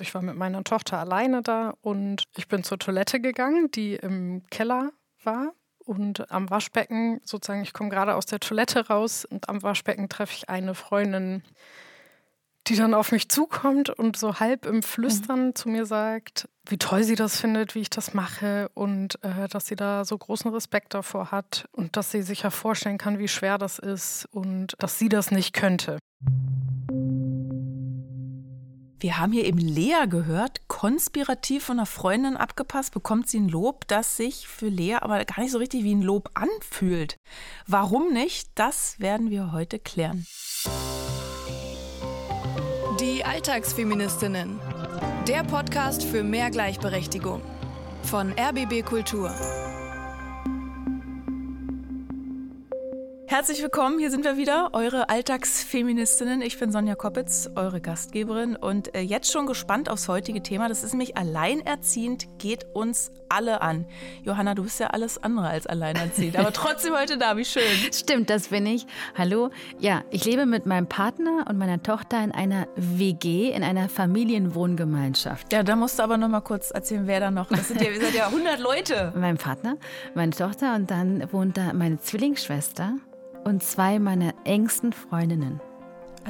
Ich war mit meiner Tochter alleine da und ich bin zur Toilette gegangen, die im Keller war. Und am Waschbecken, sozusagen, ich komme gerade aus der Toilette raus und am Waschbecken treffe ich eine Freundin, die dann auf mich zukommt und so halb im Flüstern mhm. zu mir sagt, wie toll sie das findet, wie ich das mache und äh, dass sie da so großen Respekt davor hat und dass sie sich ja vorstellen kann, wie schwer das ist und dass sie das nicht könnte. Wir haben hier eben Lea gehört, konspirativ von einer Freundin abgepasst, bekommt sie ein Lob, das sich für Lea aber gar nicht so richtig wie ein Lob anfühlt. Warum nicht? Das werden wir heute klären. Die Alltagsfeministinnen. Der Podcast für mehr Gleichberechtigung von RBB Kultur. Herzlich willkommen, hier sind wir wieder, eure Alltagsfeministinnen. Ich bin Sonja Koppitz, eure Gastgeberin und äh, jetzt schon gespannt aufs heutige Thema. Das ist nämlich alleinerziehend, geht uns alle an. Johanna, du bist ja alles andere als alleinerziehend, aber trotzdem heute da, wie schön. Stimmt, das bin ich. Hallo. Ja, ich lebe mit meinem Partner und meiner Tochter in einer WG, in einer Familienwohngemeinschaft. Ja, da musst du aber noch mal kurz erzählen, wer da noch. Das sind ja, wir sind ja 100 Leute. Mein Partner, meine Tochter und dann wohnt da meine Zwillingsschwester und zwei meiner engsten Freundinnen.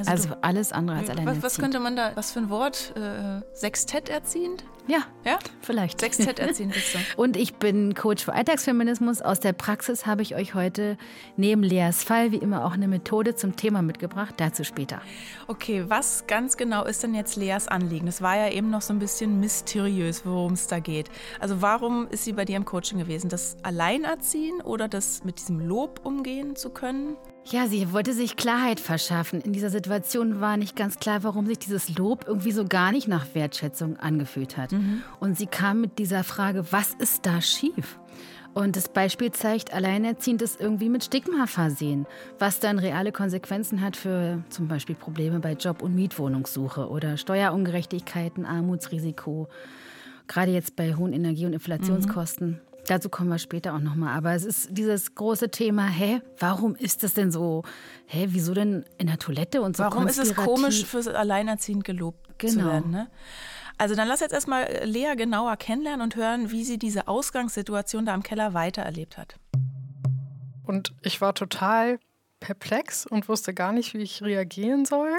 Also, also alles andere als alleinerziehend. Was, was könnte man da, was für ein Wort? Äh, Sextett erziehend? Ja, ja? vielleicht. Sextett erziehend bist du. Und ich bin Coach für Alltagsfeminismus. Aus der Praxis habe ich euch heute neben Leas Fall wie immer auch eine Methode zum Thema mitgebracht. Dazu später. Okay, was ganz genau ist denn jetzt Leas Anliegen? Es war ja eben noch so ein bisschen mysteriös, worum es da geht. Also warum ist sie bei dir im Coaching gewesen? Das Alleinerziehen oder das mit diesem Lob umgehen zu können? Ja, sie wollte sich Klarheit verschaffen. In dieser Situation war nicht ganz klar, warum sich dieses Lob irgendwie so gar nicht nach Wertschätzung angefühlt hat. Mhm. Und sie kam mit dieser Frage, was ist da schief? Und das Beispiel zeigt, Alleinerziehend ist irgendwie mit Stigma versehen, was dann reale Konsequenzen hat für zum Beispiel Probleme bei Job- und Mietwohnungssuche oder Steuerungerechtigkeiten, Armutsrisiko, gerade jetzt bei hohen Energie- und Inflationskosten. Mhm. Dazu kommen wir später auch nochmal. Aber es ist dieses große Thema, hä, warum ist das denn so? Hä, wieso denn in der Toilette und so Warum ist es komisch, fürs Alleinerziehend gelobt genau. zu werden? Ne? Also dann lass jetzt erstmal Lea genauer kennenlernen und hören, wie sie diese Ausgangssituation da im Keller weitererlebt hat. Und ich war total perplex und wusste gar nicht, wie ich reagieren soll,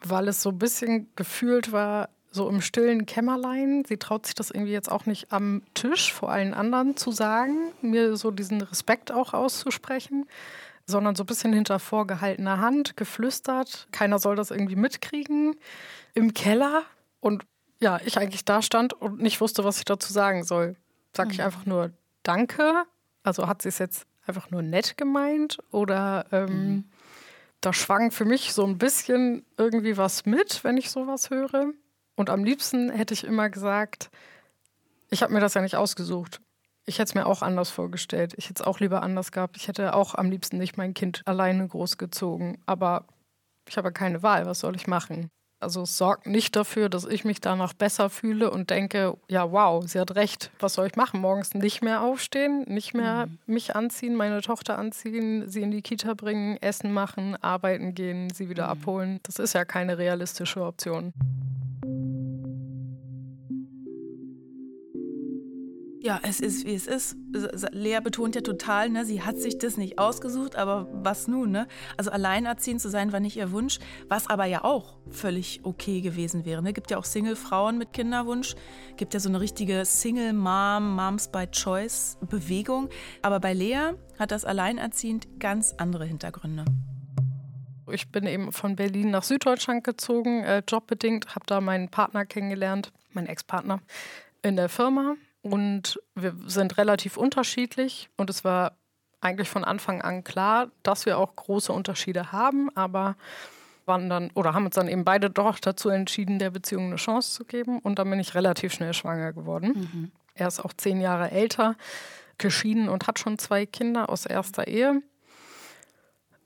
weil es so ein bisschen gefühlt war, so im stillen Kämmerlein. Sie traut sich das irgendwie jetzt auch nicht am Tisch vor allen anderen zu sagen, mir so diesen Respekt auch auszusprechen, sondern so ein bisschen hinter vorgehaltener Hand, geflüstert. Keiner soll das irgendwie mitkriegen. Im Keller. Und ja, ich eigentlich da stand und nicht wusste, was ich dazu sagen soll. Sag mhm. ich einfach nur Danke? Also hat sie es jetzt einfach nur nett gemeint? Oder ähm, mhm. da schwang für mich so ein bisschen irgendwie was mit, wenn ich sowas höre. Und am liebsten hätte ich immer gesagt, ich habe mir das ja nicht ausgesucht. Ich hätte es mir auch anders vorgestellt. Ich hätte es auch lieber anders gehabt. Ich hätte auch am liebsten nicht mein Kind alleine großgezogen. Aber ich habe keine Wahl. Was soll ich machen? Also es sorgt nicht dafür, dass ich mich danach besser fühle und denke, ja, wow, sie hat recht. Was soll ich machen? Morgens nicht mehr aufstehen, nicht mehr mhm. mich anziehen, meine Tochter anziehen, sie in die Kita bringen, Essen machen, arbeiten gehen, sie wieder mhm. abholen. Das ist ja keine realistische Option. Ja, es ist, wie es ist. Lea betont ja total, ne, sie hat sich das nicht ausgesucht, aber was nun, ne? Also alleinerziehend zu sein war nicht ihr Wunsch, was aber ja auch völlig okay gewesen wäre. Ne? Gibt ja auch Single-Frauen mit Kinderwunsch, gibt ja so eine richtige Single-Mom, Moms by Choice-Bewegung. Aber bei Lea hat das alleinerziehend ganz andere Hintergründe. Ich bin eben von Berlin nach Süddeutschland gezogen, äh, jobbedingt, habe da meinen Partner kennengelernt, meinen Ex-Partner in der Firma und wir sind relativ unterschiedlich und es war eigentlich von Anfang an klar, dass wir auch große Unterschiede haben, aber waren dann oder haben uns dann eben beide doch dazu entschieden, der Beziehung eine Chance zu geben und dann bin ich relativ schnell schwanger geworden. Mhm. Er ist auch zehn Jahre älter, geschieden und hat schon zwei Kinder aus erster Ehe.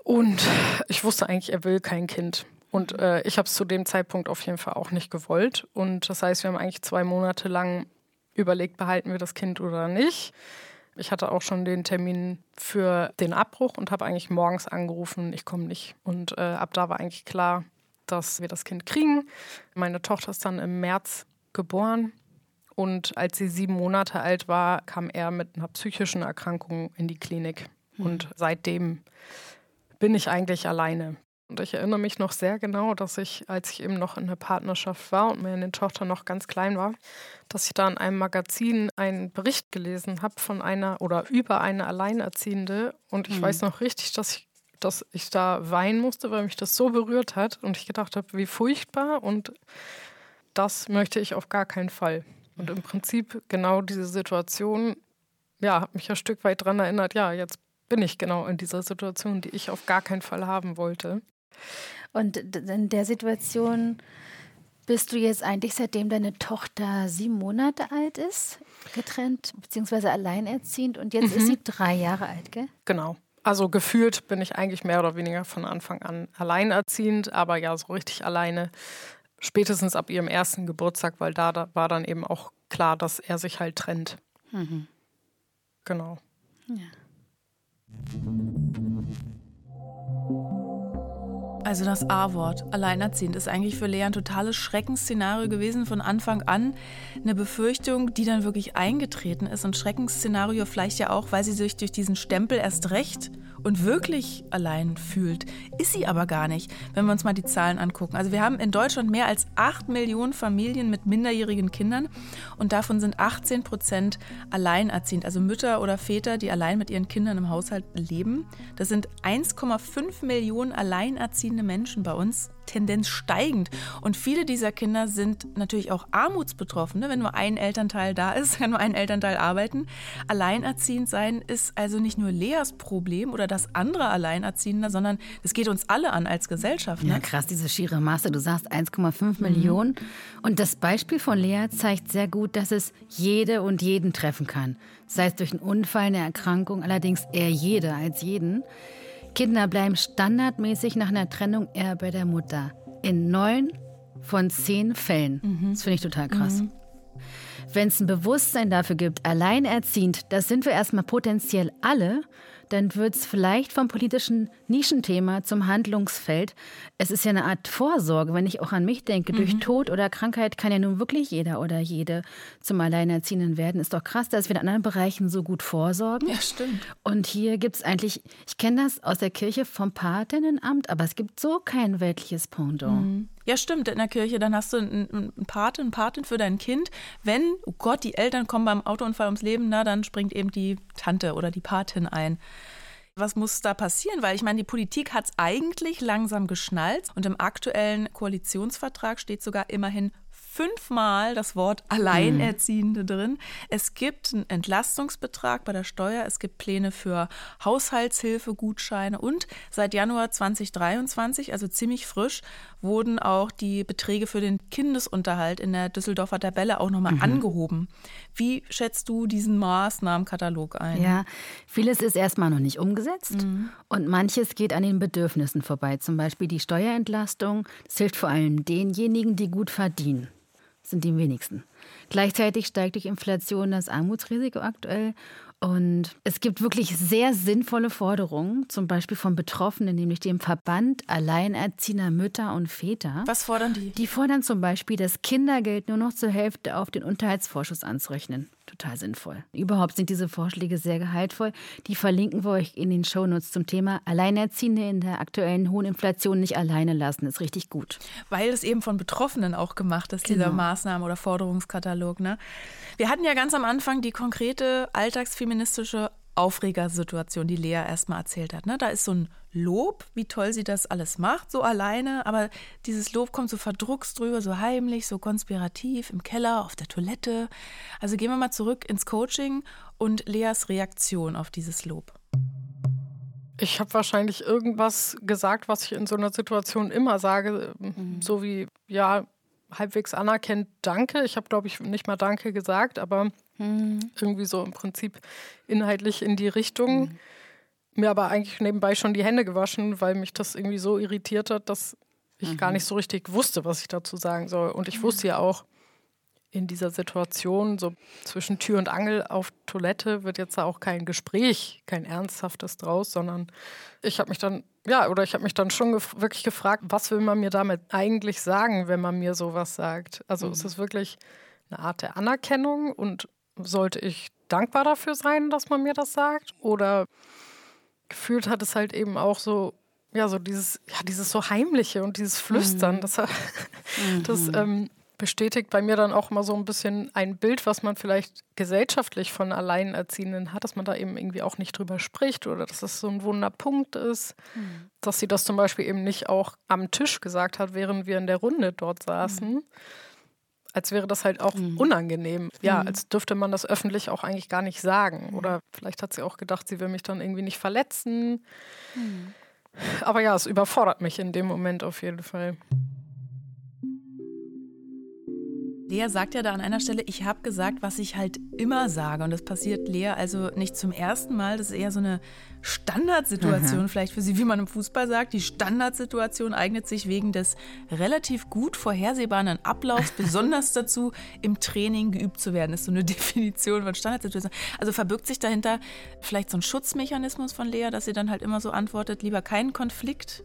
Und ich wusste eigentlich, er will kein Kind. Und äh, ich habe es zu dem Zeitpunkt auf jeden Fall auch nicht gewollt. Und das heißt, wir haben eigentlich zwei Monate lang überlegt, behalten wir das Kind oder nicht. Ich hatte auch schon den Termin für den Abbruch und habe eigentlich morgens angerufen, ich komme nicht. Und äh, ab da war eigentlich klar, dass wir das Kind kriegen. Meine Tochter ist dann im März geboren. Und als sie sieben Monate alt war, kam er mit einer psychischen Erkrankung in die Klinik. Mhm. Und seitdem bin ich eigentlich alleine. Und ich erinnere mich noch sehr genau, dass ich, als ich eben noch in der Partnerschaft war und meine Tochter noch ganz klein war, dass ich da in einem Magazin einen Bericht gelesen habe von einer oder über eine Alleinerziehende. Und ich mhm. weiß noch richtig, dass ich, dass ich da weinen musste, weil mich das so berührt hat. Und ich gedacht habe, wie furchtbar. Und das möchte ich auf gar keinen Fall. Und im Prinzip genau diese Situation, ja, hat mich ein Stück weit daran erinnert, ja, jetzt bin ich genau in dieser Situation, die ich auf gar keinen Fall haben wollte. Und in der Situation bist du jetzt eigentlich, seitdem deine Tochter sieben Monate alt ist, getrennt bzw. alleinerziehend und jetzt mhm. ist sie drei Jahre alt, gell? Genau. Also gefühlt bin ich eigentlich mehr oder weniger von Anfang an alleinerziehend, aber ja, so richtig alleine. Spätestens ab ihrem ersten Geburtstag, weil da, da war dann eben auch klar, dass er sich halt trennt. Mhm. Genau. Ja. Also das A-Wort, alleinerziehend, ist eigentlich für Lea ein totales Schreckensszenario gewesen von Anfang an. Eine Befürchtung, die dann wirklich eingetreten ist. Und Schreckensszenario vielleicht ja auch, weil sie sich durch diesen Stempel erst recht und wirklich allein fühlt. Ist sie aber gar nicht, wenn wir uns mal die Zahlen angucken. Also wir haben in Deutschland mehr als 8 Millionen Familien mit minderjährigen Kindern und davon sind 18 Prozent alleinerziehend, also Mütter oder Väter, die allein mit ihren Kindern im Haushalt leben. Das sind 1,5 Millionen alleinerziehende Menschen bei uns Tendenz steigend. Und viele dieser Kinder sind natürlich auch armutsbetroffen. Ne? Wenn nur ein Elternteil da ist, kann nur ein Elternteil arbeiten. Alleinerziehend sein ist also nicht nur Leas Problem oder das andere Alleinerziehender, sondern es geht uns alle an als Gesellschaft. Ne? Ja, krass, diese schiere Masse. Du sagst 1,5 mhm. Millionen. Und das Beispiel von Lea zeigt sehr gut, dass es jede und jeden treffen kann. Sei es durch einen Unfall, eine Erkrankung, allerdings eher jede als jeden. Kinder bleiben standardmäßig nach einer Trennung eher bei der Mutter. In neun von zehn Fällen. Mhm. Das finde ich total krass. Mhm. Wenn es ein Bewusstsein dafür gibt, alleinerziehend, das sind wir erstmal potenziell alle, dann wird es vielleicht vom politischen Nischenthema zum Handlungsfeld. Es ist ja eine Art Vorsorge, wenn ich auch an mich denke. Mhm. Durch Tod oder Krankheit kann ja nun wirklich jeder oder jede zum Alleinerziehenden werden. Ist doch krass, dass wir in anderen Bereichen so gut vorsorgen. Ja, stimmt. Und hier gibt es eigentlich, ich kenne das aus der Kirche vom Pateninnenamt, aber es gibt so kein weltliches Pendant. Mhm. Ja, stimmt, in der Kirche, dann hast du einen, Paten, einen Patin für dein Kind. Wenn, oh Gott, die Eltern kommen beim Autounfall ums Leben, na, dann springt eben die Tante oder die Patin ein. Was muss da passieren? Weil ich meine, die Politik hat es eigentlich langsam geschnallt und im aktuellen Koalitionsvertrag steht sogar immerhin fünfmal das Wort Alleinerziehende mhm. drin. Es gibt einen Entlastungsbetrag bei der Steuer, es gibt Pläne für Haushaltshilfegutscheine und seit Januar 2023, also ziemlich frisch, wurden auch die Beträge für den Kindesunterhalt in der Düsseldorfer Tabelle auch nochmal mhm. angehoben. Wie schätzt du diesen Maßnahmenkatalog ein? Ja, vieles ist erstmal noch nicht umgesetzt mhm. und manches geht an den Bedürfnissen vorbei. Zum Beispiel die Steuerentlastung. Das hilft vor allem denjenigen, die gut verdienen sind die wenigsten. Gleichzeitig steigt durch Inflation das Armutsrisiko aktuell. Und es gibt wirklich sehr sinnvolle Forderungen, zum Beispiel von Betroffenen, nämlich dem Verband Alleinerziehender Mütter und Väter. Was fordern die? Die fordern zum Beispiel, das Kindergeld nur noch zur Hälfte auf den Unterhaltsvorschuss anzurechnen total sinnvoll. Überhaupt sind diese Vorschläge sehr gehaltvoll. Die verlinken wir euch in den Shownotes zum Thema Alleinerziehende in der aktuellen hohen Inflation nicht alleine lassen. Ist richtig gut. Weil es eben von Betroffenen auch gemacht ist, genau. dieser Maßnahmen- oder Forderungskatalog. Ne? Wir hatten ja ganz am Anfang die konkrete alltagsfeministische Aufregersituation, die Lea erstmal erzählt hat. Ne? Da ist so ein Lob, wie toll sie das alles macht, so alleine, aber dieses Lob kommt so verdruckst drüber, so heimlich, so konspirativ, im Keller, auf der Toilette. Also gehen wir mal zurück ins Coaching und Leas Reaktion auf dieses Lob. Ich habe wahrscheinlich irgendwas gesagt, was ich in so einer Situation immer sage, mhm. so wie, ja, halbwegs anerkennt, danke. Ich habe, glaube ich, nicht mal danke gesagt, aber mhm. irgendwie so im Prinzip inhaltlich in die Richtung. Mhm. Mir aber eigentlich nebenbei schon die Hände gewaschen, weil mich das irgendwie so irritiert hat, dass ich mhm. gar nicht so richtig wusste, was ich dazu sagen soll. Und ich wusste ja auch, in dieser Situation, so zwischen Tür und Angel auf Toilette, wird jetzt auch kein Gespräch, kein ernsthaftes draus, sondern ich habe mich dann ja, oder ich habe mich dann schon gef wirklich gefragt, was will man mir damit eigentlich sagen, wenn man mir sowas sagt? Also mhm. ist es wirklich eine Art der Anerkennung und sollte ich dankbar dafür sein, dass man mir das sagt? Oder gefühlt hat es halt eben auch so, ja, so dieses, ja, dieses so Heimliche und dieses Flüstern. Mhm. Das, das mhm. ähm, bestätigt bei mir dann auch immer so ein bisschen ein Bild, was man vielleicht gesellschaftlich von Alleinerziehenden hat, dass man da eben irgendwie auch nicht drüber spricht oder dass das so ein Wunderpunkt ist, mhm. dass sie das zum Beispiel eben nicht auch am Tisch gesagt hat, während wir in der Runde dort saßen. Mhm. Als wäre das halt auch mhm. unangenehm. Ja, mhm. als dürfte man das öffentlich auch eigentlich gar nicht sagen. Oder vielleicht hat sie auch gedacht, sie will mich dann irgendwie nicht verletzen. Mhm. Aber ja, es überfordert mich in dem Moment auf jeden Fall. Lea sagt ja da an einer Stelle, ich habe gesagt, was ich halt immer sage. Und das passiert Lea also nicht zum ersten Mal. Das ist eher so eine Standardsituation Aha. vielleicht für sie, wie man im Fußball sagt. Die Standardsituation eignet sich wegen des relativ gut vorhersehbaren Ablaufs besonders dazu, im Training geübt zu werden. Das ist so eine Definition von Standardsituation. Also verbirgt sich dahinter vielleicht so ein Schutzmechanismus von Lea, dass sie dann halt immer so antwortet, lieber keinen Konflikt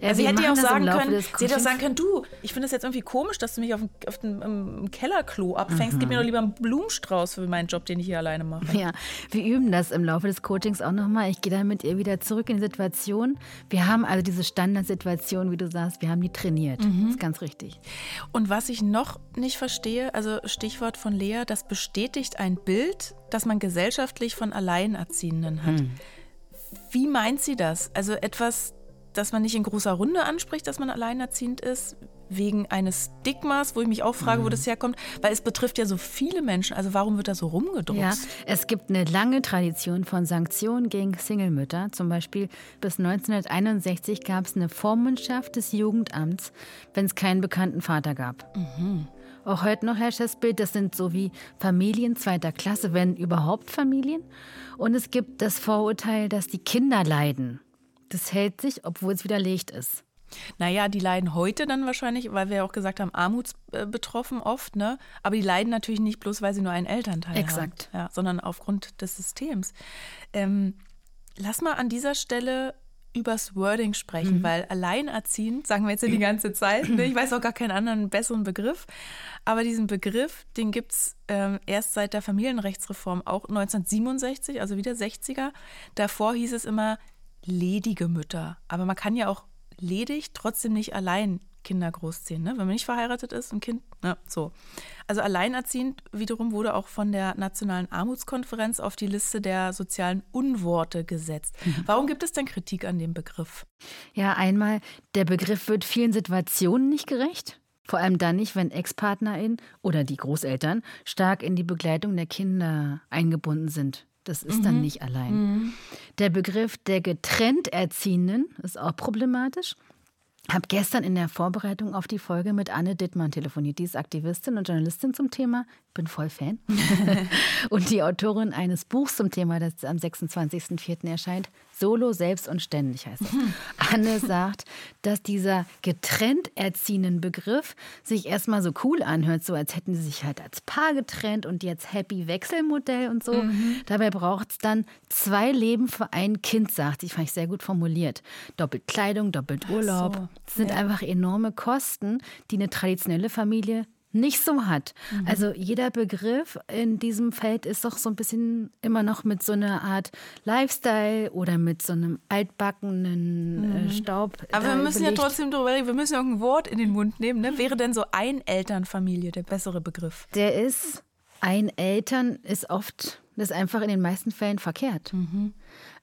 ja, also sie hätte ja auch sagen können, sie hätte auch sagen können, du, ich finde es jetzt irgendwie komisch, dass du mich auf dem, auf dem im Kellerklo abfängst. Mhm. Gib mir doch lieber einen Blumenstrauß für meinen Job, den ich hier alleine mache. Ja, wir üben das im Laufe des Coachings auch nochmal. Ich gehe dann mit ihr wieder zurück in die Situation. Wir haben also diese Standardsituation, wie du sagst, wir haben die trainiert. Mhm. Das ist ganz richtig. Und was ich noch nicht verstehe, also Stichwort von Lea, das bestätigt ein Bild, das man gesellschaftlich von Alleinerziehenden hat. Mhm. Wie meint sie das? Also etwas, dass man nicht in großer Runde anspricht, dass man alleinerziehend ist, wegen eines Stigmas, wo ich mich auch frage, mhm. wo das herkommt, weil es betrifft ja so viele Menschen. Also warum wird da so rumgedruckt? Ja, es gibt eine lange Tradition von Sanktionen gegen Singlemütter. Zum Beispiel bis 1961 gab es eine Vormundschaft des Jugendamts, wenn es keinen bekannten Vater gab. Mhm. Auch heute noch herrscht das Bild, das sind so wie Familien zweiter Klasse, wenn überhaupt Familien. Und es gibt das Vorurteil, dass die Kinder leiden. Das hält sich, obwohl es widerlegt ist. Naja, die leiden heute dann wahrscheinlich, weil wir ja auch gesagt haben, armutsbetroffen oft, ne? Aber die leiden natürlich nicht bloß, weil sie nur einen Elternteil Exakt. haben. Ja, sondern aufgrund des Systems. Ähm, lass mal an dieser Stelle übers Wording sprechen, mhm. weil alleinerziehend, sagen wir jetzt ja die ganze Zeit, ne? ich weiß auch gar keinen anderen besseren Begriff, aber diesen Begriff, den gibt es ähm, erst seit der Familienrechtsreform, auch 1967, also wieder 60er. Davor hieß es immer ledige Mütter. Aber man kann ja auch ledig trotzdem nicht allein Kinder großziehen, ne? wenn man nicht verheiratet ist und Kind, ne? so. Also alleinerziehend wiederum wurde auch von der Nationalen Armutskonferenz auf die Liste der sozialen Unworte gesetzt. Mhm. Warum gibt es denn Kritik an dem Begriff? Ja, einmal, der Begriff wird vielen Situationen nicht gerecht. Vor allem dann nicht, wenn Ex-Partnerin oder die Großeltern stark in die Begleitung der Kinder eingebunden sind. Das ist mhm. dann nicht allein. Mhm. Der Begriff der getrennt Erziehenden ist auch problematisch. Ich habe gestern in der Vorbereitung auf die Folge mit Anne Dittmann telefoniert. Die ist Aktivistin und Journalistin zum Thema bin voll Fan. und die Autorin eines Buchs zum Thema, das am 26.04. erscheint, Solo, Selbst und Ständig heißt es. Anne sagt, dass dieser getrennt erziehenden Begriff sich erstmal so cool anhört, so als hätten sie sich halt als Paar getrennt und jetzt Happy Wechselmodell und so. Mhm. Dabei braucht es dann zwei Leben für ein Kind, sagt sie. Fand ich sehr gut formuliert. Doppelt Kleidung, doppelt Urlaub. So. Das sind ja. einfach enorme Kosten, die eine traditionelle Familie nicht so hat. Mhm. Also jeder Begriff in diesem Feld ist doch so ein bisschen immer noch mit so einer Art Lifestyle oder mit so einem altbackenen äh, mhm. Staub. Aber wir müssen belegt. ja trotzdem drüber reden, wir müssen ja irgendein Wort in den Mund nehmen. Ne? Wäre denn so ein Elternfamilie der bessere Begriff? Der ist, ein Eltern ist oft, das ist einfach in den meisten Fällen verkehrt. Mhm.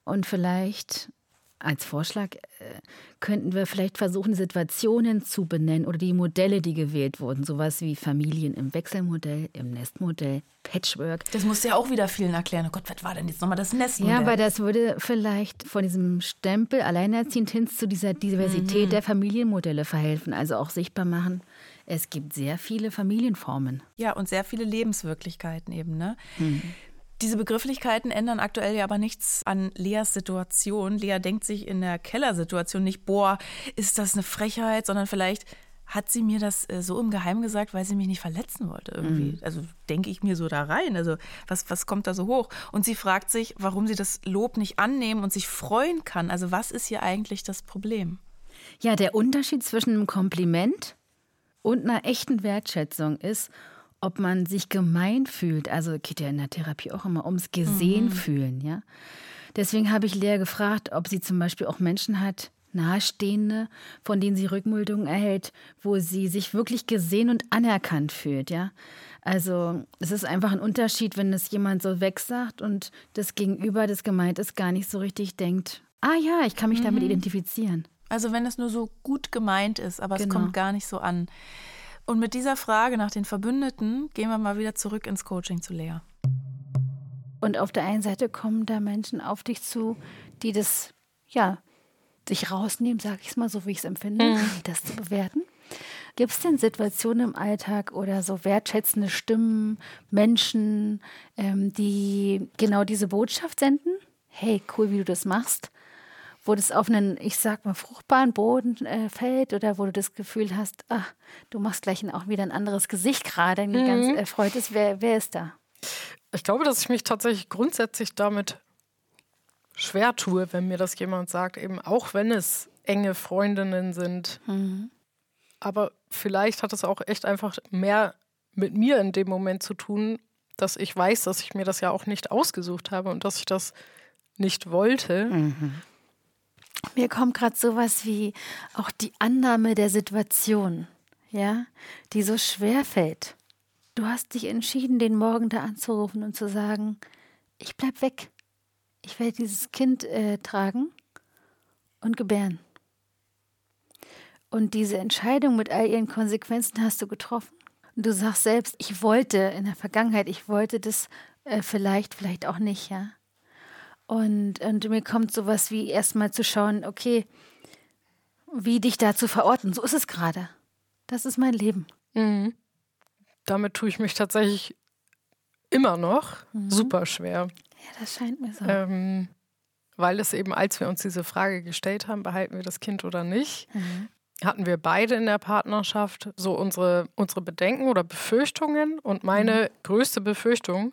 Und vielleicht als Vorschlag äh, könnten wir vielleicht versuchen, Situationen zu benennen oder die Modelle, die gewählt wurden. Sowas wie Familien im Wechselmodell, im Nestmodell, Patchwork. Das musst du ja auch wieder vielen erklären. Oh Gott, was war denn jetzt nochmal das Nestmodell? Ja, aber das würde vielleicht von diesem Stempel alleinerziehend hin zu dieser Diversität mhm. der Familienmodelle verhelfen. Also auch sichtbar machen, es gibt sehr viele Familienformen. Ja, und sehr viele Lebenswirklichkeiten eben. Ne? Mhm. Diese Begrifflichkeiten ändern aktuell ja aber nichts an Leas Situation. Lea denkt sich in der Kellersituation nicht, boah, ist das eine Frechheit, sondern vielleicht, hat sie mir das äh, so im Geheimen gesagt, weil sie mich nicht verletzen wollte irgendwie. Mhm. Also denke ich mir so da rein. Also was, was kommt da so hoch? Und sie fragt sich, warum sie das Lob nicht annehmen und sich freuen kann. Also was ist hier eigentlich das Problem? Ja, der Unterschied zwischen einem Kompliment und einer echten Wertschätzung ist, ob man sich gemein fühlt. Also geht ja in der Therapie auch immer ums Gesehen mhm. fühlen, ja. Deswegen habe ich Lea gefragt, ob sie zum Beispiel auch Menschen hat, Nahestehende, von denen sie Rückmeldungen erhält, wo sie sich wirklich gesehen und anerkannt fühlt, ja. Also es ist einfach ein Unterschied, wenn es jemand so wegsagt und das Gegenüber, das gemeint ist, gar nicht so richtig denkt, ah ja, ich kann mich mhm. damit identifizieren. Also wenn es nur so gut gemeint ist, aber genau. es kommt gar nicht so an. Und mit dieser Frage nach den Verbündeten gehen wir mal wieder zurück ins Coaching zu Lea. Und auf der einen Seite kommen da Menschen auf dich zu, die das, ja, sich rausnehmen, sage ich es mal so, wie ich es empfinde, mhm. das zu bewerten. Gibt es denn Situationen im Alltag oder so wertschätzende Stimmen, Menschen, ähm, die genau diese Botschaft senden? Hey, cool, wie du das machst wo das auf einen, ich sag mal, fruchtbaren Boden äh, fällt oder wo du das Gefühl hast, ach, du machst gleich auch wieder ein anderes Gesicht gerade, mhm. ganz erfreut ist, wer, wer ist da? Ich glaube, dass ich mich tatsächlich grundsätzlich damit schwer tue, wenn mir das jemand sagt, eben auch wenn es enge Freundinnen sind. Mhm. Aber vielleicht hat es auch echt einfach mehr mit mir in dem Moment zu tun, dass ich weiß, dass ich mir das ja auch nicht ausgesucht habe und dass ich das nicht wollte. Mhm. Mir kommt gerade sowas wie auch die Annahme der Situation, ja, die so schwer fällt. Du hast dich entschieden, den Morgen da anzurufen und zu sagen, ich bleib weg. Ich werde dieses Kind äh, tragen und gebären. Und diese Entscheidung mit all ihren Konsequenzen hast du getroffen. Und du sagst selbst, ich wollte in der Vergangenheit, ich wollte das äh, vielleicht, vielleicht auch nicht, ja. Und, und mir kommt sowas wie erstmal zu schauen, okay, wie dich da zu verorten. So ist es gerade. Das ist mein Leben. Mhm. Damit tue ich mich tatsächlich immer noch mhm. super schwer. Ja, das scheint mir so. Ähm, weil es eben, als wir uns diese Frage gestellt haben, behalten wir das Kind oder nicht, mhm. hatten wir beide in der Partnerschaft so unsere, unsere Bedenken oder Befürchtungen. Und meine mhm. größte Befürchtung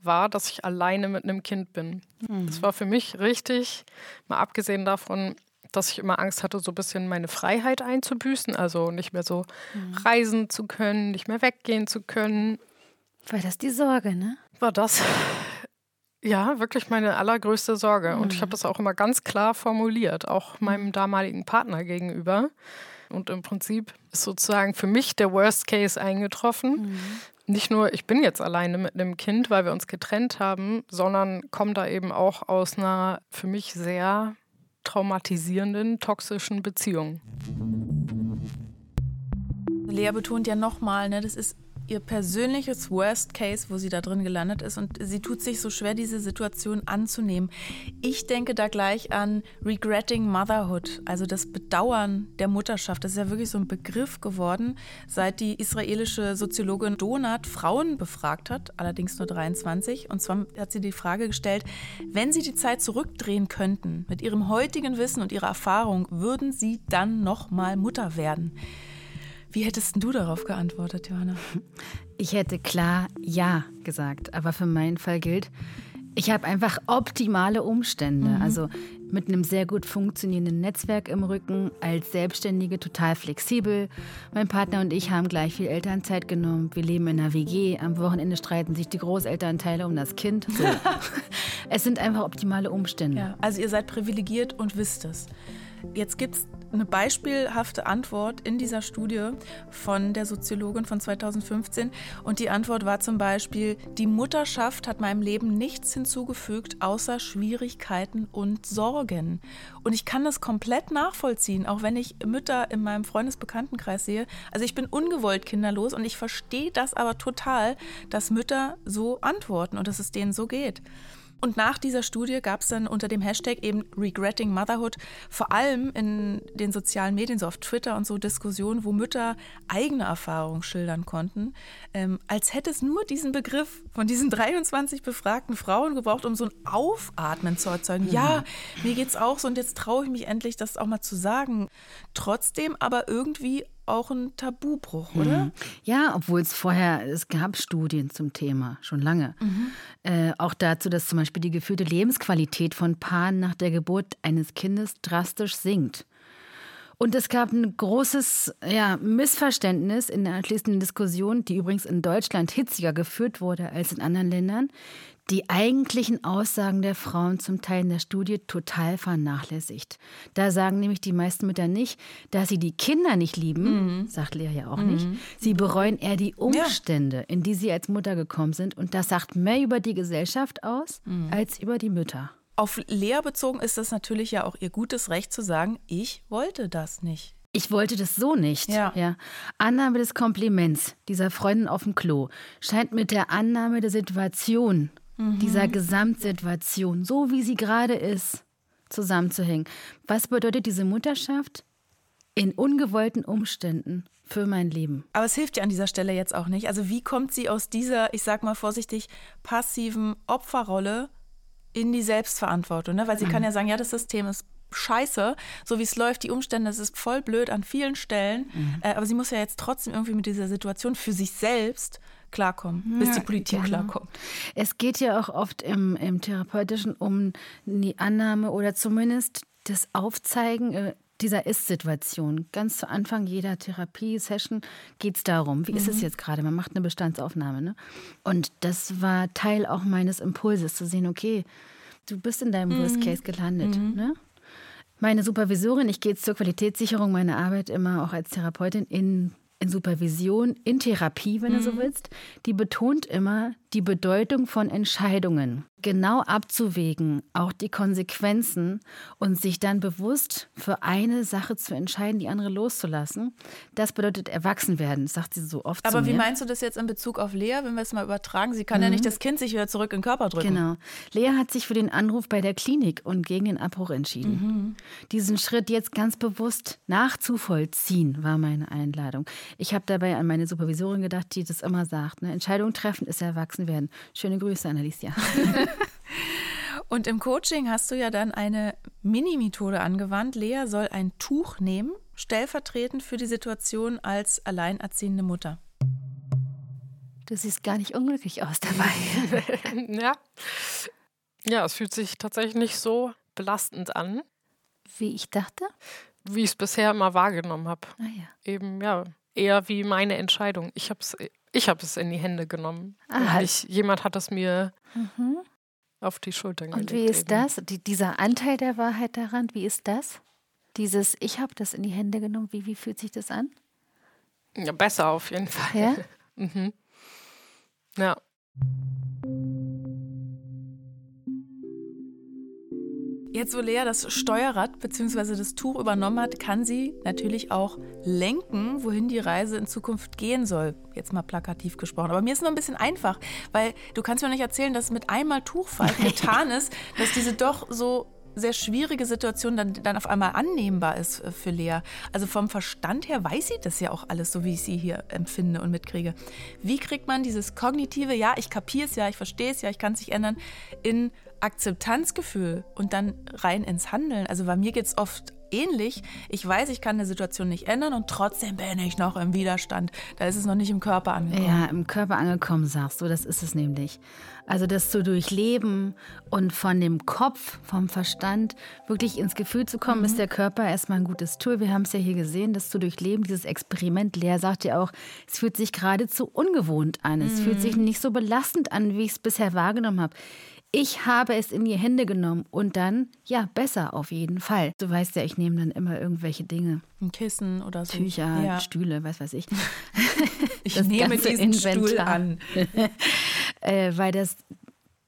war, dass ich alleine mit einem Kind bin. Mhm. Das war für mich richtig, mal abgesehen davon, dass ich immer Angst hatte, so ein bisschen meine Freiheit einzubüßen, also nicht mehr so mhm. reisen zu können, nicht mehr weggehen zu können. War das die Sorge, ne? War das ja wirklich meine allergrößte Sorge. Mhm. Und ich habe mhm. das auch immer ganz klar formuliert, auch meinem damaligen Partner gegenüber. Und im Prinzip ist sozusagen für mich der Worst Case eingetroffen. Mhm nicht nur, ich bin jetzt alleine mit einem Kind, weil wir uns getrennt haben, sondern komme da eben auch aus einer für mich sehr traumatisierenden, toxischen Beziehung. Lea betont ja nochmal, ne, das ist ihr persönliches Worst Case, wo sie da drin gelandet ist. Und sie tut sich so schwer, diese Situation anzunehmen. Ich denke da gleich an Regretting Motherhood, also das Bedauern der Mutterschaft. Das ist ja wirklich so ein Begriff geworden, seit die israelische Soziologin Donat Frauen befragt hat, allerdings nur 23. Und zwar hat sie die Frage gestellt, wenn sie die Zeit zurückdrehen könnten, mit ihrem heutigen Wissen und ihrer Erfahrung, würden sie dann nochmal Mutter werden? Wie hättest du darauf geantwortet, Johanna? Ich hätte klar Ja gesagt, aber für meinen Fall gilt, ich habe einfach optimale Umstände. Mhm. Also mit einem sehr gut funktionierenden Netzwerk im Rücken, als Selbstständige total flexibel. Mein Partner und ich haben gleich viel Elternzeit genommen. Wir leben in einer WG. Am Wochenende streiten sich die Großelternteile um das Kind. So. es sind einfach optimale Umstände. Ja, also ihr seid privilegiert und wisst es. Jetzt gibt es eine beispielhafte Antwort in dieser Studie von der Soziologin von 2015. Und die Antwort war zum Beispiel, die Mutterschaft hat meinem Leben nichts hinzugefügt, außer Schwierigkeiten und Sorgen. Und ich kann das komplett nachvollziehen, auch wenn ich Mütter in meinem Freundesbekanntenkreis sehe. Also ich bin ungewollt kinderlos und ich verstehe das aber total, dass Mütter so antworten und dass es denen so geht. Und nach dieser Studie gab es dann unter dem Hashtag eben Regretting Motherhood vor allem in den sozialen Medien, so auf Twitter und so Diskussionen, wo Mütter eigene Erfahrungen schildern konnten, ähm, als hätte es nur diesen Begriff von diesen 23 befragten Frauen gebraucht, um so ein Aufatmen zu erzeugen. Ja, mir geht's auch so und jetzt traue ich mich endlich, das auch mal zu sagen. Trotzdem aber irgendwie auch ein Tabubruch, oder? Mhm. Ja, obwohl es vorher, es gab Studien zum Thema, schon lange. Mhm. Äh, auch dazu, dass zum Beispiel die gefühlte Lebensqualität von Paaren nach der Geburt eines Kindes drastisch sinkt. Und es gab ein großes ja, Missverständnis in der anschließenden Diskussion, die übrigens in Deutschland hitziger geführt wurde als in anderen Ländern, die eigentlichen Aussagen der Frauen zum Teil in der Studie total vernachlässigt. Da sagen nämlich die meisten Mütter nicht, dass sie die Kinder nicht lieben, mhm. sagt Lea ja auch mhm. nicht. Sie bereuen eher die Umstände, ja. in die sie als Mutter gekommen sind. Und das sagt mehr über die Gesellschaft aus mhm. als über die Mütter. Auf Lea bezogen ist es natürlich ja auch ihr gutes Recht zu sagen, ich wollte das nicht. Ich wollte das so nicht. Ja. ja. Annahme des Kompliments dieser Freundin auf dem Klo scheint mit der Annahme der Situation, mhm. dieser Gesamtsituation, so wie sie gerade ist, zusammenzuhängen. Was bedeutet diese Mutterschaft in ungewollten Umständen für mein Leben? Aber es hilft ja an dieser Stelle jetzt auch nicht. Also wie kommt sie aus dieser, ich sag mal vorsichtig, passiven Opferrolle in die Selbstverantwortung, ne? weil sie mhm. kann ja sagen, ja, das System ist scheiße, so wie es läuft, die Umstände, es ist voll blöd an vielen Stellen, mhm. äh, aber sie muss ja jetzt trotzdem irgendwie mit dieser Situation für sich selbst klarkommen, bis die Politik genau. klarkommt. Es geht ja auch oft im, im Therapeutischen um die Annahme oder zumindest das Aufzeigen äh, dieser Ist-Situation. Ganz zu Anfang jeder Therapie-Session geht es darum, wie mhm. ist es mhm. jetzt gerade? Man macht eine Bestandsaufnahme. Ne? Und das war Teil auch meines Impulses, zu sehen, okay, du bist in deinem mhm. Worst Case gelandet. Mhm. Ne? Meine Supervisorin, ich gehe jetzt zur Qualitätssicherung meiner Arbeit immer auch als Therapeutin in in Supervision, in Therapie, wenn mhm. du so mhm. willst, die betont immer die Bedeutung von Entscheidungen genau abzuwägen, auch die Konsequenzen und sich dann bewusst für eine Sache zu entscheiden, die andere loszulassen. Das bedeutet Erwachsenwerden, sagt sie so oft. Aber wie meinst du das jetzt in Bezug auf Lea, wenn wir es mal übertragen? Sie kann mhm. ja nicht das Kind sich wieder zurück in den Körper drücken. Genau. Lea hat sich für den Anruf bei der Klinik und gegen den Abbruch entschieden. Mhm. Diesen Schritt jetzt ganz bewusst nachzuvollziehen, war meine Einladung. Ich habe dabei an meine Supervisorin gedacht, die das immer sagt. Ne? Entscheidung treffen ist erwachsen werden. Schöne Grüße an Alicia. Und im Coaching hast du ja dann eine Mini-Methode angewandt. Lea soll ein Tuch nehmen, stellvertretend für die Situation als alleinerziehende Mutter. Du siehst gar nicht unglücklich aus dabei. ja. Ja, es fühlt sich tatsächlich nicht so belastend an. Wie ich dachte? Wie ich es bisher immer wahrgenommen habe. Ah, ja. Eben, ja, eher wie meine Entscheidung. Ich habe es ich hab in die Hände genommen. Ah, nicht, jemand hat es mir mhm auf die Schultern gelegt. Und wie ist eben. das? Die, dieser Anteil der Wahrheit daran, wie ist das? Dieses, ich habe das in die Hände genommen, wie, wie fühlt sich das an? Ja, besser auf jeden Fall. Ja? mhm. Ja. Jetzt, wo Lea das Steuerrad bzw. das Tuch übernommen hat, kann sie natürlich auch lenken, wohin die Reise in Zukunft gehen soll. Jetzt mal plakativ gesprochen. Aber mir ist nur ein bisschen einfach, weil du kannst mir nicht erzählen, dass mit einmal Tuchfalten getan ist, dass diese doch so sehr schwierige Situation dann, dann auf einmal annehmbar ist äh, für Lea. Also vom Verstand her weiß sie das ja auch alles, so wie ich sie hier empfinde und mitkriege. Wie kriegt man dieses kognitive, ja, ich kapiere es ja, ich verstehe es ja, ich kann es nicht ändern, in Akzeptanzgefühl und dann rein ins Handeln. Also bei mir geht es oft ähnlich. Ich weiß, ich kann eine Situation nicht ändern und trotzdem bin ich noch im Widerstand. Da ist es noch nicht im Körper angekommen. Ja, im Körper angekommen, sagst du, das ist es nämlich. Also das zu durchleben und von dem Kopf, vom Verstand wirklich ins Gefühl zu kommen, mhm. ist der Körper erstmal ein gutes Tool. Wir haben es ja hier gesehen, das zu durchleben, dieses Experiment. Lea sagt ja auch, es fühlt sich geradezu ungewohnt an. Es mhm. fühlt sich nicht so belastend an, wie ich es bisher wahrgenommen habe. Ich habe es in die Hände genommen und dann, ja, besser auf jeden Fall. Du weißt ja, ich nehme dann immer irgendwelche Dinge. Ein Kissen oder so. Tücher, ja. Stühle, was weiß ich. ich das nehme diesen Inventar. Stuhl an. äh, weil das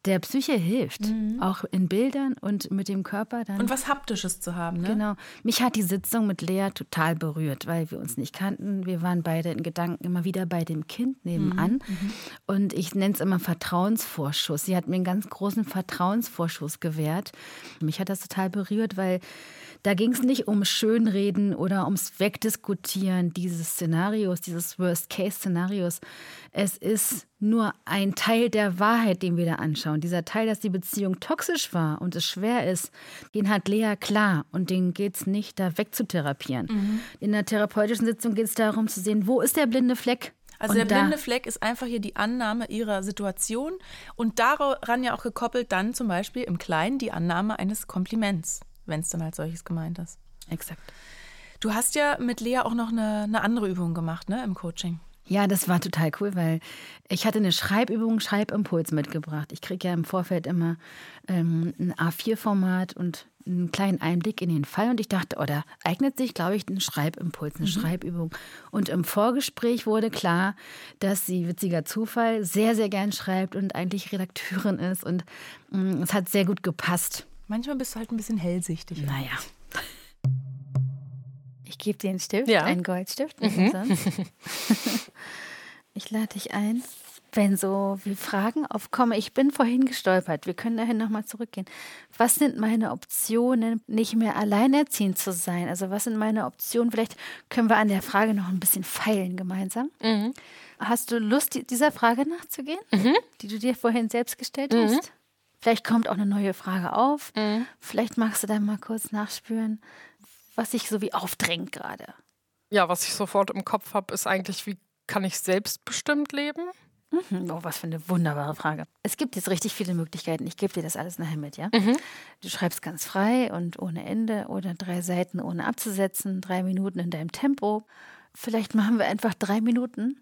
der Psyche hilft, mhm. auch in Bildern und mit dem Körper dann. Und was Haptisches zu haben, ne? Genau. Mich hat die Sitzung mit Lea total berührt, weil wir uns nicht kannten. Wir waren beide in Gedanken immer wieder bei dem Kind nebenan. Mhm. mhm. Und ich nenne es immer Vertrauensvorschuss. Sie hat mir einen ganz großen Vertrauensvorschuss gewährt. Mich hat das total berührt, weil Da ging es nicht um Schönreden oder ums Wegdiskutieren dieses Szenarios, dieses Worst-Case-Szenarios. Es ist nur ein Teil der Wahrheit, den wir da anschauen. Dieser Teil, dass die Beziehung toxisch war und es schwer ist, den hat Lea klar und den geht es nicht, da wegzutherapieren. Mhm. In der therapeutischen Sitzung geht es darum zu sehen, wo ist der blinde Fleck? Also und der blinde Fleck ist einfach hier die Annahme ihrer Situation und daran ja auch gekoppelt dann zum Beispiel im Kleinen die Annahme eines Kompliments, wenn es dann als solches gemeint ist. Exakt. Du hast ja mit Lea auch noch eine, eine andere Übung gemacht, ne, im Coaching. Ja, das war total cool, weil ich hatte eine Schreibübung, Schreibimpuls mitgebracht. Ich kriege ja im Vorfeld immer ähm, ein A4-Format und einen kleinen Einblick in den Fall und ich dachte, oh, da eignet sich, glaube ich, ein Schreibimpuls, eine mhm. Schreibübung. Und im Vorgespräch wurde klar, dass sie, witziger Zufall, sehr, sehr gern schreibt und eigentlich Redakteurin ist und mh, mm, es hat sehr gut gepasst. Manchmal bist du halt ein bisschen hellsichtig. Naja. Ich gebe dir einen Stift, ja. einen Goldstift. Mhm. ich lade dich ein wenn so wie Fragen aufkommen. Ich bin vorhin gestolpert. Wir können dahin nochmal zurückgehen. Was sind meine Optionen, nicht mehr alleinerziehend zu sein? Also was sind meine Optionen? Vielleicht können wir an der Frage noch ein bisschen feilen gemeinsam. Mhm. Hast du Lust, dieser Frage nachzugehen, mhm. die du dir vorhin selbst gestellt mhm. hast? Vielleicht kommt auch eine neue Frage auf. Mhm. Vielleicht magst du dann mal kurz nachspüren, was sich so wie aufdrängt gerade. Ja, was ich sofort im Kopf habe, ist eigentlich, wie kann ich selbstbestimmt leben? Mhm. Oh, was für eine wunderbare Frage. Es gibt jetzt richtig viele Möglichkeiten. Ich gebe dir das alles nachher mit, ja? Mhm. Du schreibst ganz frei und ohne Ende oder drei Seiten ohne abzusetzen, drei Minuten in deinem Tempo. Vielleicht machen wir einfach drei Minuten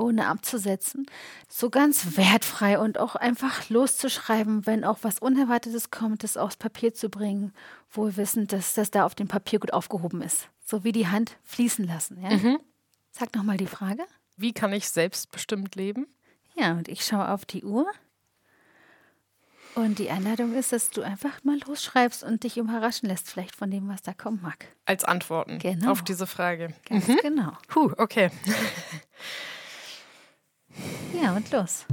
ohne abzusetzen. So ganz wertfrei und auch einfach loszuschreiben, wenn auch was Unerwartetes kommt, das aufs Papier zu bringen, wohl wissend, dass das da auf dem Papier gut aufgehoben ist. So wie die Hand fließen lassen, ja? Mhm. Sag nochmal die Frage. Wie kann ich selbstbestimmt leben? Ja, und ich schaue auf die Uhr. Und die Einladung ist, dass du einfach mal losschreibst und dich überraschen lässt, vielleicht von dem, was da kommen mag. Als Antworten genau. auf diese Frage. Ganz mhm. genau. Puh, okay. ja, und los.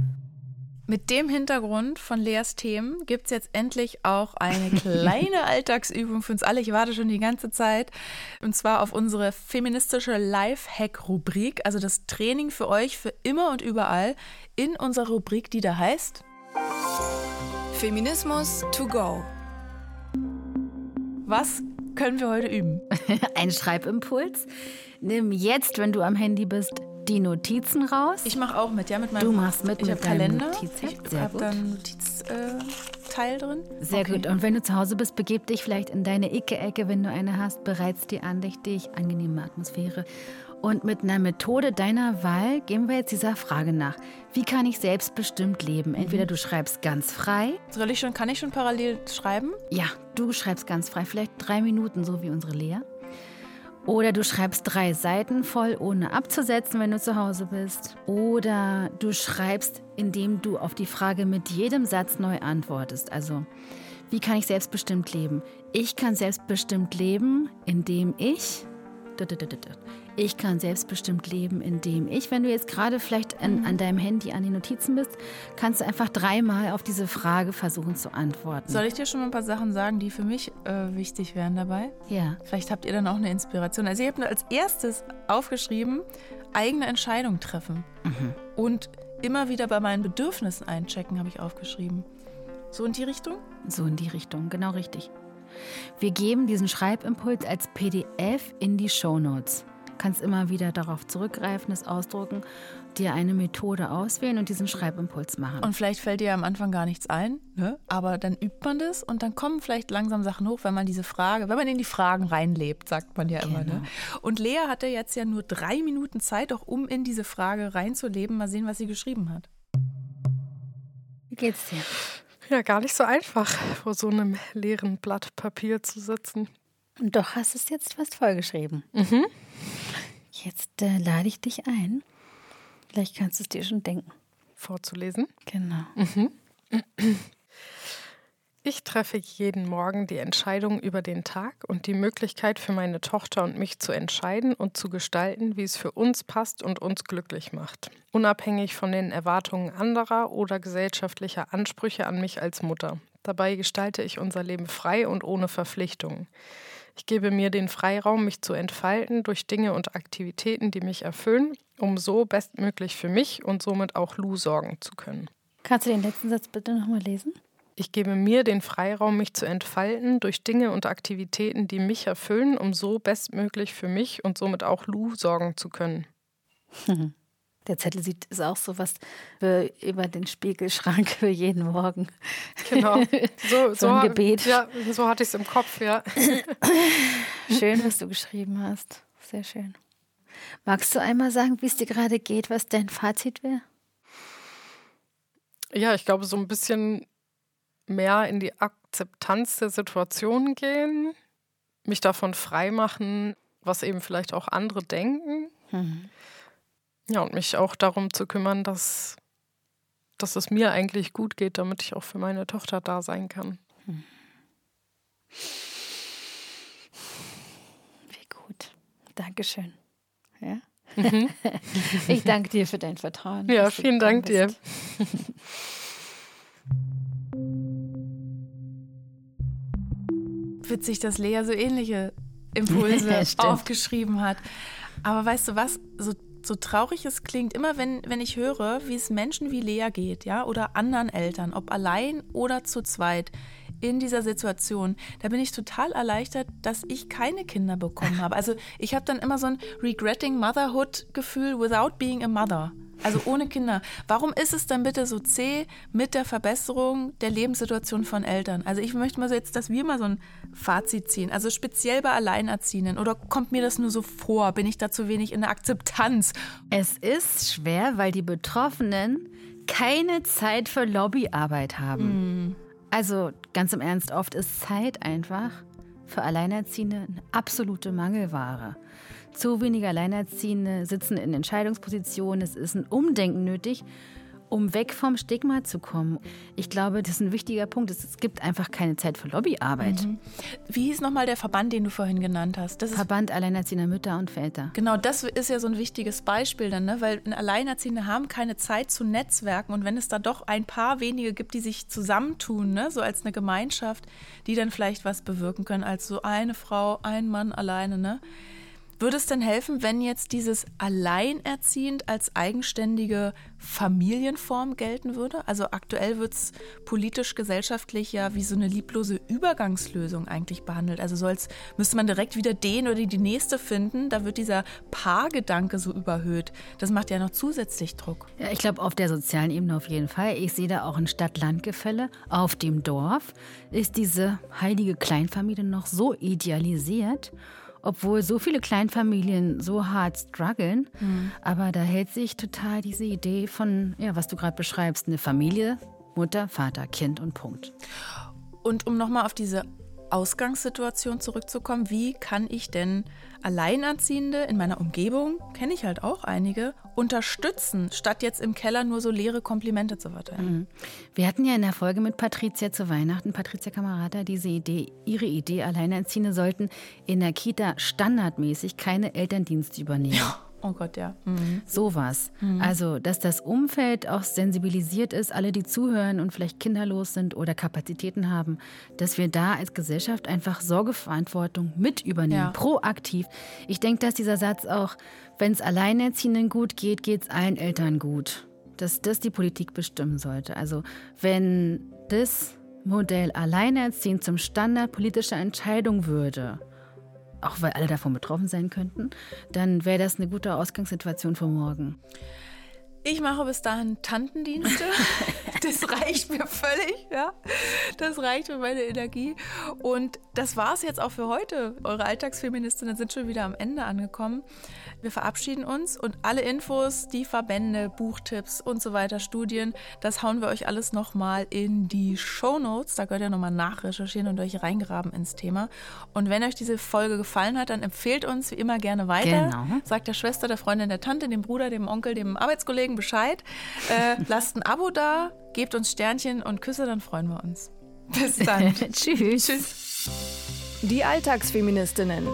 Mit dem Hintergrund von Leas Themen gibt es jetzt endlich auch eine kleine Alltagsübung für uns alle. Ich warte schon die ganze Zeit. Und zwar auf unsere feministische Life-Hack-Rubrik. Also das Training für euch für immer und überall in unserer Rubrik, die da heißt Feminismus to go. Was können wir heute üben? Ein Schreibimpuls. Nimm jetzt, wenn du am Handy bist, die Notizen raus. Ich mache auch mit, ja, mit meinem Du machst mit ich mit Kalender. Notizheft. Ich habe da einen Notizteil äh, drin. Sehr okay. gut. Und wenn du zu Hause bist, begib dich vielleicht in deine Icke-Ecke, wenn du eine hast, bereits die andächtig, angenehme Atmosphäre. Und mit einer Methode deiner Wahl gehen wir jetzt dieser Frage nach. Wie kann ich selbstbestimmt leben? Entweder mhm. du schreibst ganz frei. Soll ich schon, kann ich schon parallel schreiben? Ja, du schreibst ganz frei, vielleicht drei Minuten, so wie unsere Lea. Oder du schreibst drei Seiten voll, ohne abzusetzen, wenn du zu Hause bist. Oder du schreibst, indem du auf die Frage mit jedem Satz neu antwortest. Also, wie kann ich selbstbestimmt leben? Ich kann selbstbestimmt leben, indem ich ich kann selbstbestimmt leben, indem ich, wenn du jetzt gerade vielleicht an, an, deinem Handy an den Notizen bist, kannst du einfach dreimal auf diese Frage versuchen zu antworten. Soll ich dir schon mal ein paar Sachen sagen, die für mich äh, wichtig wären dabei? Ja. Vielleicht habt ihr dann auch eine Inspiration. Also ich habe als erstes aufgeschrieben, eigene Entscheidungen treffen. Mhm. Und immer wieder bei meinen Bedürfnissen einchecken, habe ich aufgeschrieben. So in die Richtung? So in die Richtung, genau richtig. Wir geben diesen Schreibimpuls als PDF in die Show Notes. Kannst immer wieder darauf zurückgreifen, es ausdrucken, dir eine Methode auswählen und diesen Schreibimpuls machen. Und vielleicht fällt dir am Anfang gar nichts ein, ne? aber dann übt man das und dann kommen vielleicht langsam Sachen hoch, wenn man diese Frage, wenn man in die Fragen reinlebt, sagt man ja immer. Ne? Genau. Und Lea hatte jetzt ja nur drei Minuten Zeit, auch um in diese Frage reinzuleben. Mal sehen, was sie geschrieben hat. Wie geht's dir? Ja, gar nicht so einfach, vor so einem leeren Blatt Papier zu sitzen. Und doch hast du es jetzt fast vollgeschrieben. Mhm. Jetzt äh, lade ich dich ein. Vielleicht kannst du es dir schon denken. Vorzulesen? Genau. Mhm. Ich treffe jeden Morgen die Entscheidung über den Tag und die Möglichkeit für meine Tochter und mich zu entscheiden und zu gestalten, wie es für uns passt und uns glücklich macht, unabhängig von den Erwartungen anderer oder gesellschaftlicher Ansprüche an mich als Mutter. Dabei gestalte ich unser Leben frei und ohne Verpflichtungen. Ich gebe mir den Freiraum, mich zu entfalten durch Dinge und Aktivitäten, die mich erfüllen, um so bestmöglich für mich und somit auch Lou sorgen zu können. Kannst du den letzten Satz bitte nochmal lesen? Ich gebe mir den Freiraum, mich zu entfalten durch Dinge und Aktivitäten, die mich erfüllen, um so bestmöglich für mich und somit auch Lou sorgen zu können. Der Zettel sieht ist auch so was für über den Spiegelschrank für jeden Morgen. Genau. So, so ein Gebet. Ja, so hatte ich es im Kopf, ja. Schön, was du geschrieben hast. Sehr schön. Magst du einmal sagen, wie es dir gerade geht, was dein Fazit wäre? Ja, ich glaube, so ein bisschen mehr in die Akzeptanz der Situation gehen, mich davon freimachen, was eben vielleicht auch andere denken. Mhm. Ja, und mich auch darum zu kümmern, dass, dass es mir eigentlich gut geht, damit ich auch für meine Tochter da sein kann. Mhm. Wie gut. Dankeschön. Ja? Mhm. Ich danke dir für dein Vertrauen. Ja, vielen Dank dir. Witzig, dass Lea so ähnliche Impulse aufgeschrieben hat. Aber weißt du was? So, so traurig es klingt, immer wenn, wenn ich höre, wie es Menschen wie Lea geht, ja, oder anderen Eltern, ob allein oder zu zweit, in dieser Situation, da bin ich total erleichtert, dass ich keine Kinder bekommen habe. Also ich habe dann immer so ein regretting Motherhood Gefühl without being a mother. Also ohne Kinder. Warum ist es dann bitte so zäh mit der Verbesserung der Lebenssituation von Eltern? Also ich möchte mal so jetzt, dass wir mal so ein Fazit ziehen. Also speziell bei Alleinerziehenden. Oder kommt mir das nur so vor? Bin ich da zu wenig in der Akzeptanz? Es ist schwer, weil die Betroffenen keine Zeit für Lobbyarbeit haben. Mm. Also ganz im Ernst, oft ist Zeit einfach für Alleinerziehende eine absolute Mangelware. Zu wenige Alleinerziehende sitzen in Entscheidungspositionen. Es ist ein Umdenken nötig, um weg vom Stigma zu kommen. Ich glaube, das ist ein wichtiger Punkt. Es gibt einfach keine Zeit für Lobbyarbeit. Mhm. Wie hieß nochmal der Verband, den du vorhin genannt hast? Das Verband Alleinerziehender Mütter und Väter. Genau, das ist ja so ein wichtiges Beispiel dann, ne? weil Alleinerziehende haben keine Zeit zu Netzwerken und wenn es da doch ein paar wenige gibt, die sich zusammentun, ne? so als eine Gemeinschaft, die dann vielleicht was bewirken können, als so eine Frau, ein Mann alleine, ne? Würde es denn helfen, wenn jetzt dieses Alleinerziehend als eigenständige Familienform gelten würde? Also aktuell wird es politisch, gesellschaftlich ja wie so eine lieblose Übergangslösung eigentlich behandelt. Also so als müsste man direkt wieder den oder die nächste finden. Da wird dieser Paargedanke so überhöht. Das macht ja noch zusätzlich Druck. Ja, ich glaube auf der sozialen Ebene auf jeden Fall. Ich sehe da auch ein Stadt-Land-Gefälle. Auf dem Dorf ist diese heilige Kleinfamilie noch so idealisiert obwohl so viele Kleinfamilien so hart strugglen. Mhm. Aber da hält sich total diese Idee von, ja, was du gerade beschreibst, eine Familie, Mutter, Vater, Kind und Punkt. Und um nochmal auf diese Ausgangssituation zurückzukommen, wie kann ich denn Alleinerziehende in meiner Umgebung, kenne ich halt auch einige, unterstützen, statt jetzt im Keller nur so leere Komplimente zu verteilen. Mhm. Wir hatten ja in der Folge mit Patricia zu Weihnachten, Patricia Kamerata, diese Idee, ihre Idee, Alleinerziehende sollten in der Kita standardmäßig keine Elterndienste übernehmen. Ja. Oh Gott, ja. Mhm. Sowas. Mhm. Also, dass das Umfeld auch sensibilisiert ist, alle, die zuhören und vielleicht kinderlos sind oder Kapazitäten haben, dass wir da als Gesellschaft einfach Sorgeverantwortung mit übernehmen, ja. proaktiv. Ich denke, dass dieser Satz auch, wenn es Alleinerziehenden gut geht, geht es allen Eltern gut. Dass das die Politik bestimmen sollte. Also, wenn das Modell Alleinerziehend zum Standard politischer Entscheidung würde, auch weil alle davon betroffen sein könnten, dann wäre das eine gute Ausgangssituation für morgen. Ich mache bis dahin Tantendienste. Das reicht mir völlig, ja. Das reicht für meine Energie. Und das war es jetzt auch für heute. Eure Alltagsfeministinnen sind schon wieder am Ende angekommen. Wir verabschieden uns und alle Infos, die Verbände, Buchtipps und so weiter, Studien, das hauen wir euch alles nochmal in die Show Notes. Da könnt ihr nochmal nachrecherchieren und euch reingraben ins Thema. Und wenn euch diese Folge gefallen hat, dann empfehlt uns wie immer gerne weiter. Genau. Sagt der Schwester, der Freundin, der Tante, dem Bruder, dem Onkel, dem Arbeitskollegen Bescheid. Äh, lasst ein Abo da, gebt uns Sternchen und Küsse, dann freuen wir uns. Bis dann. Tschüss. Tschüss. Die Alltagsfeministinnen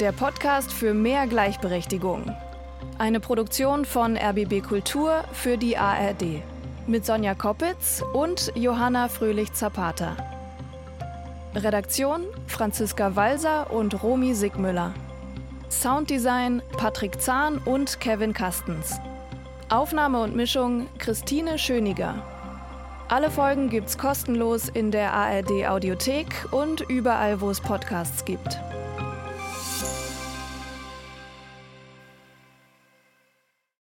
der Podcast für mehr Gleichberechtigung. Eine Produktion von RBB Kultur für die ARD. Mit Sonja Koppitz und Johanna Fröhlich-Zapata. Redaktion Franziska Walser und Romy Sigmüller. Sounddesign Patrick Zahn und Kevin Kastens. Aufnahme und Mischung Christine Schöniger. Alle Folgen gibt's kostenlos in der ARD Audiothek und überall, wo es Podcasts gibt.